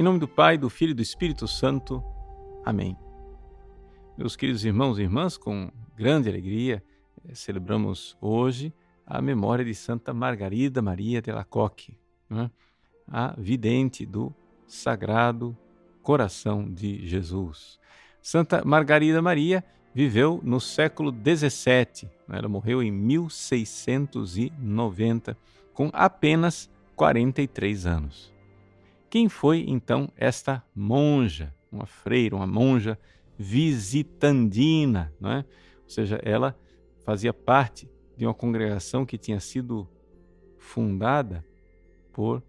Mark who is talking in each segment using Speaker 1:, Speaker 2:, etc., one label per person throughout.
Speaker 1: Em nome do Pai, do Filho e do Espírito Santo. Amém. Meus queridos irmãos e irmãs, com grande alegria, eh, celebramos hoje a memória de Santa Margarida Maria de Lacoque, né? a vidente do Sagrado Coração de Jesus. Santa Margarida Maria viveu no século XVII, né? ela morreu em 1690, com apenas 43 anos. Quem foi então esta monja, uma freira, uma monja visitandina, não é? Ou seja, ela fazia parte de uma congregação que tinha sido fundada por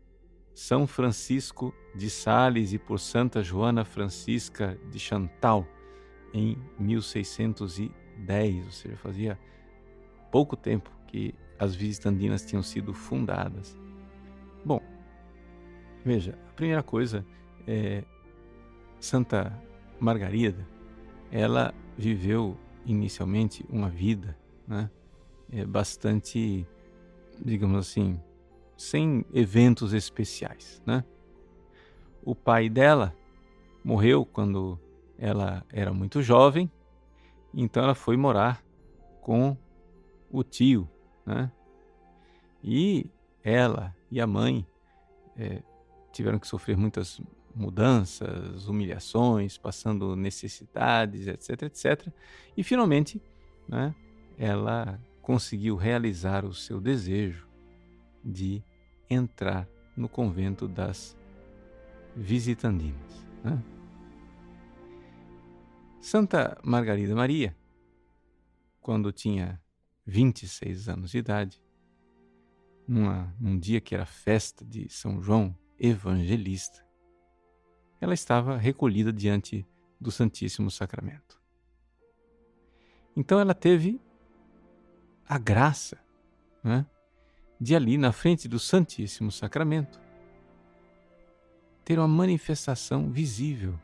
Speaker 1: São Francisco de Sales e por Santa Joana Francisca de Chantal em 1610, ou seja, fazia pouco tempo que as visitandinas tinham sido fundadas. Bom, Veja, a primeira coisa é Santa Margarida, ela viveu inicialmente uma vida, né, é bastante, digamos assim, sem eventos especiais, né? O pai dela morreu quando ela era muito jovem, então ela foi morar com o tio, né? E ela e a mãe é, tiveram que sofrer muitas mudanças, humilhações, passando necessidades, etc, etc. E finalmente, né, ela conseguiu realizar o seu desejo de entrar no convento das visitandinas. Né? Santa Margarida Maria, quando tinha 26 anos de idade, numa, num dia que era festa de São João evangelista. Ela estava recolhida diante do Santíssimo Sacramento. Então ela teve a graça né, de ali na frente do Santíssimo Sacramento ter uma manifestação visível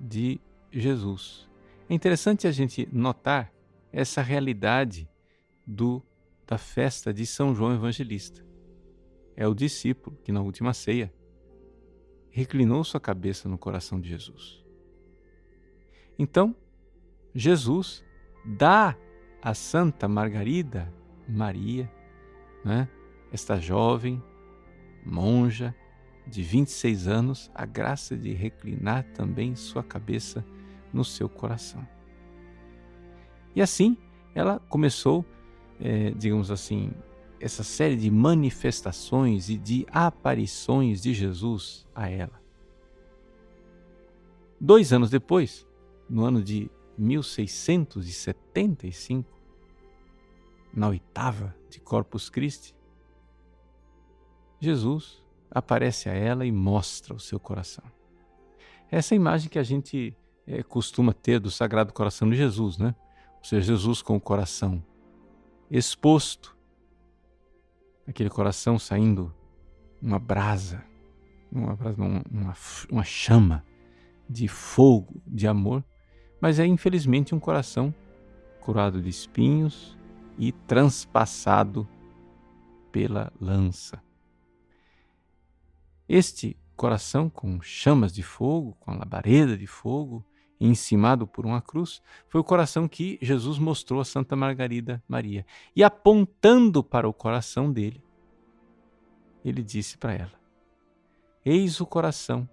Speaker 1: de Jesus. É interessante a gente notar essa realidade do da festa de São João Evangelista é o discípulo que, na última ceia, reclinou sua cabeça no coração de Jesus. Então, Jesus dá a Santa Margarida Maria, né, esta jovem monja de 26 anos, a graça de reclinar também sua cabeça no seu coração. E assim ela começou, é, digamos assim, essa série de manifestações e de aparições de Jesus a ela. Dois anos depois, no ano de 1675, na oitava de Corpus Christi, Jesus aparece a ela e mostra o seu coração. Essa é imagem que a gente é, costuma ter do Sagrado Coração de Jesus, né? Ou seja, Jesus com o coração exposto, aquele coração saindo uma brasa, uma, brasa, uma, uma, chama de fogo, de amor, mas é infelizmente um coração curado de espinhos e transpassado pela lança. Este coração com chamas de fogo, com a labareda de fogo, encimado por uma cruz, foi o coração que Jesus mostrou a Santa Margarida Maria. E apontando para o coração dele, ele disse para ela: Eis o coração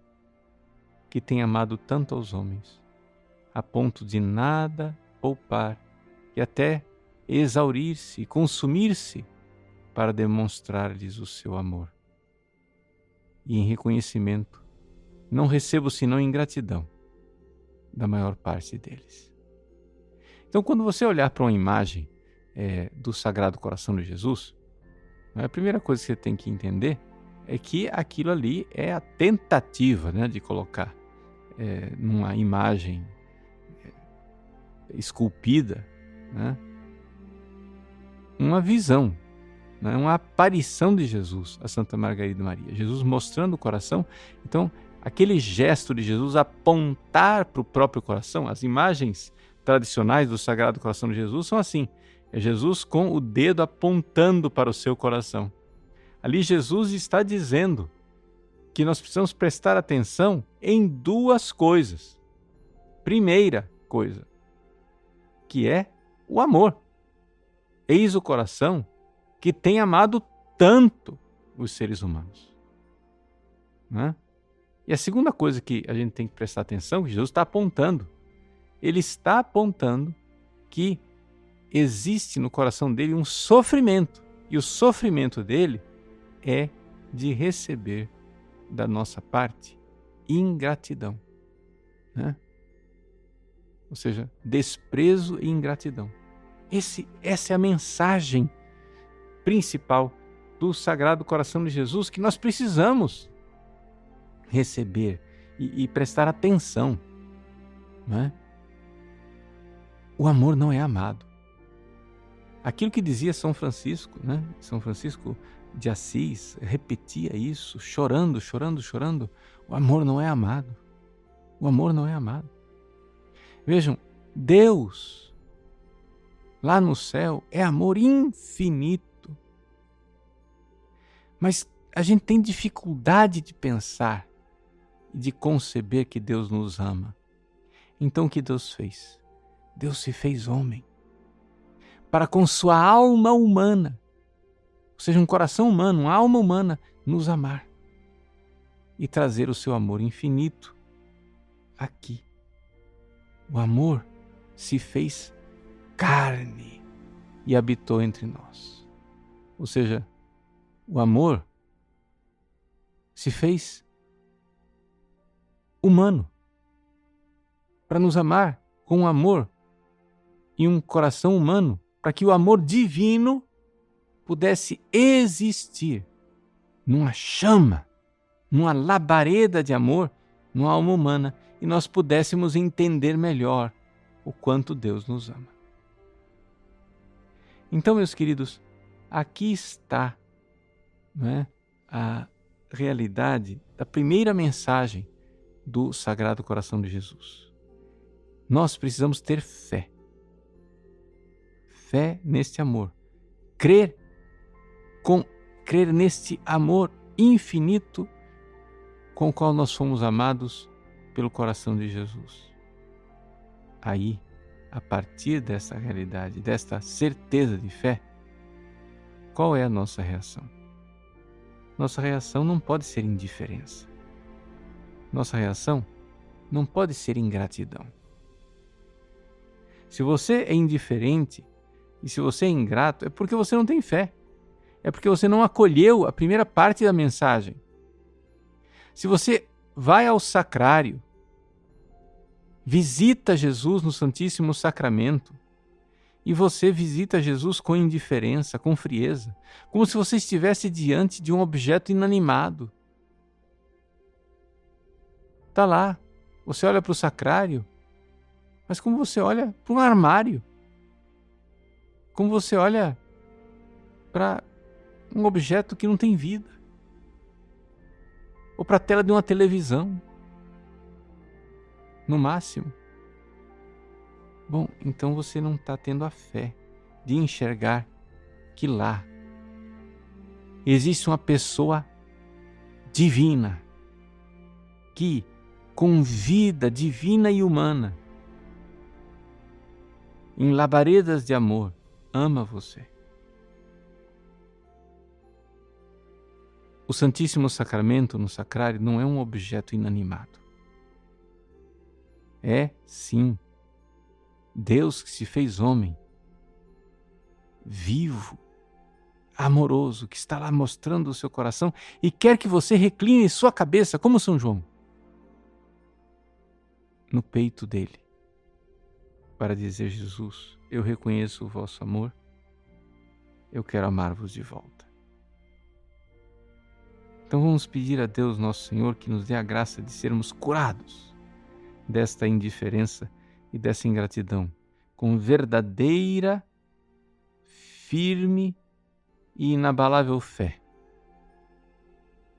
Speaker 1: que tem amado tanto aos homens, a ponto de nada poupar e até exaurir-se e consumir-se para demonstrar-lhes o seu amor. E em reconhecimento, não recebo senão ingratidão da maior parte deles. Então, quando você olhar para uma imagem é, do Sagrado Coração de Jesus, a primeira coisa que você tem que entender é que aquilo ali é a tentativa né, de colocar é, numa imagem é, esculpida né, uma visão, né, uma aparição de Jesus a Santa Margarida Maria. Jesus mostrando o coração. Então, aquele gesto de Jesus apontar para o próprio coração, as imagens tradicionais do Sagrado Coração de Jesus são assim: é Jesus com o dedo apontando para o seu coração. Ali Jesus está dizendo que nós precisamos prestar atenção em duas coisas. Primeira coisa, que é o amor. Eis o coração que tem amado tanto os seres humanos. Né? E a segunda coisa que a gente tem que prestar atenção, que Jesus está apontando, ele está apontando que existe no coração dele um sofrimento, e o sofrimento dele é de receber da nossa parte ingratidão. Né? Ou seja, desprezo e ingratidão. Esse, essa é a mensagem principal do Sagrado Coração de Jesus que nós precisamos receber e, e prestar atenção. Não é? O amor não é amado. Aquilo que dizia São Francisco, né? São Francisco de Assis repetia isso, chorando, chorando, chorando. O amor não é amado. O amor não é amado. Vejam, Deus, lá no céu, é amor infinito. Mas a gente tem dificuldade de pensar de conceber que Deus nos ama. Então o que Deus fez? Deus se fez homem para com sua alma humana, ou seja, um coração humano, uma alma humana, nos amar e trazer o seu amor infinito aqui. O amor se fez carne e habitou entre nós. Ou seja, o amor se fez humano para nos amar com um amor e um coração humano para que o amor divino pudesse existir numa chama, numa labareda de amor, numa alma humana e nós pudéssemos entender melhor o quanto Deus nos ama. Então, meus queridos, aqui está é, a realidade da primeira mensagem do Sagrado Coração de Jesus. Nós precisamos ter fé fé neste amor. Crer com crer neste amor infinito com o qual nós fomos amados pelo coração de Jesus. Aí, a partir dessa realidade, desta certeza de fé, qual é a nossa reação? Nossa reação não pode ser indiferença. Nossa reação não pode ser ingratidão. Se você é indiferente e se você é ingrato, é porque você não tem fé. É porque você não acolheu a primeira parte da mensagem. Se você vai ao sacrário, visita Jesus no Santíssimo Sacramento, e você visita Jesus com indiferença, com frieza, como se você estivesse diante de um objeto inanimado. Está lá, você olha para o sacrário, mas como você olha para um armário? Como você olha para um objeto que não tem vida, ou para a tela de uma televisão, no máximo. Bom, então você não está tendo a fé de enxergar que lá existe uma pessoa divina que, com vida divina e humana, em labaredas de amor, ama você. O Santíssimo Sacramento no sacrário não é um objeto inanimado. É, sim, Deus que se fez homem, vivo, amoroso, que está lá mostrando o seu coração e quer que você recline sua cabeça como São João no peito dele para dizer: Jesus, eu reconheço o vosso amor, eu quero amar-vos de volta. Então vamos pedir a Deus, nosso Senhor, que nos dê a graça de sermos curados desta indiferença e dessa ingratidão, com verdadeira, firme e inabalável fé.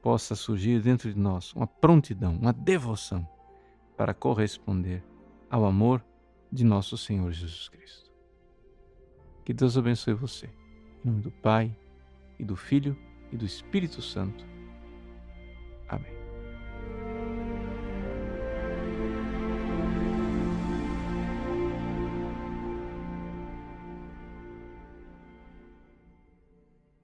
Speaker 1: Possa surgir dentro de nós uma prontidão, uma devoção para corresponder ao amor de nosso Senhor Jesus Cristo. Que Deus abençoe você. Em nome do Pai, e do Filho, e do Espírito Santo. Amém.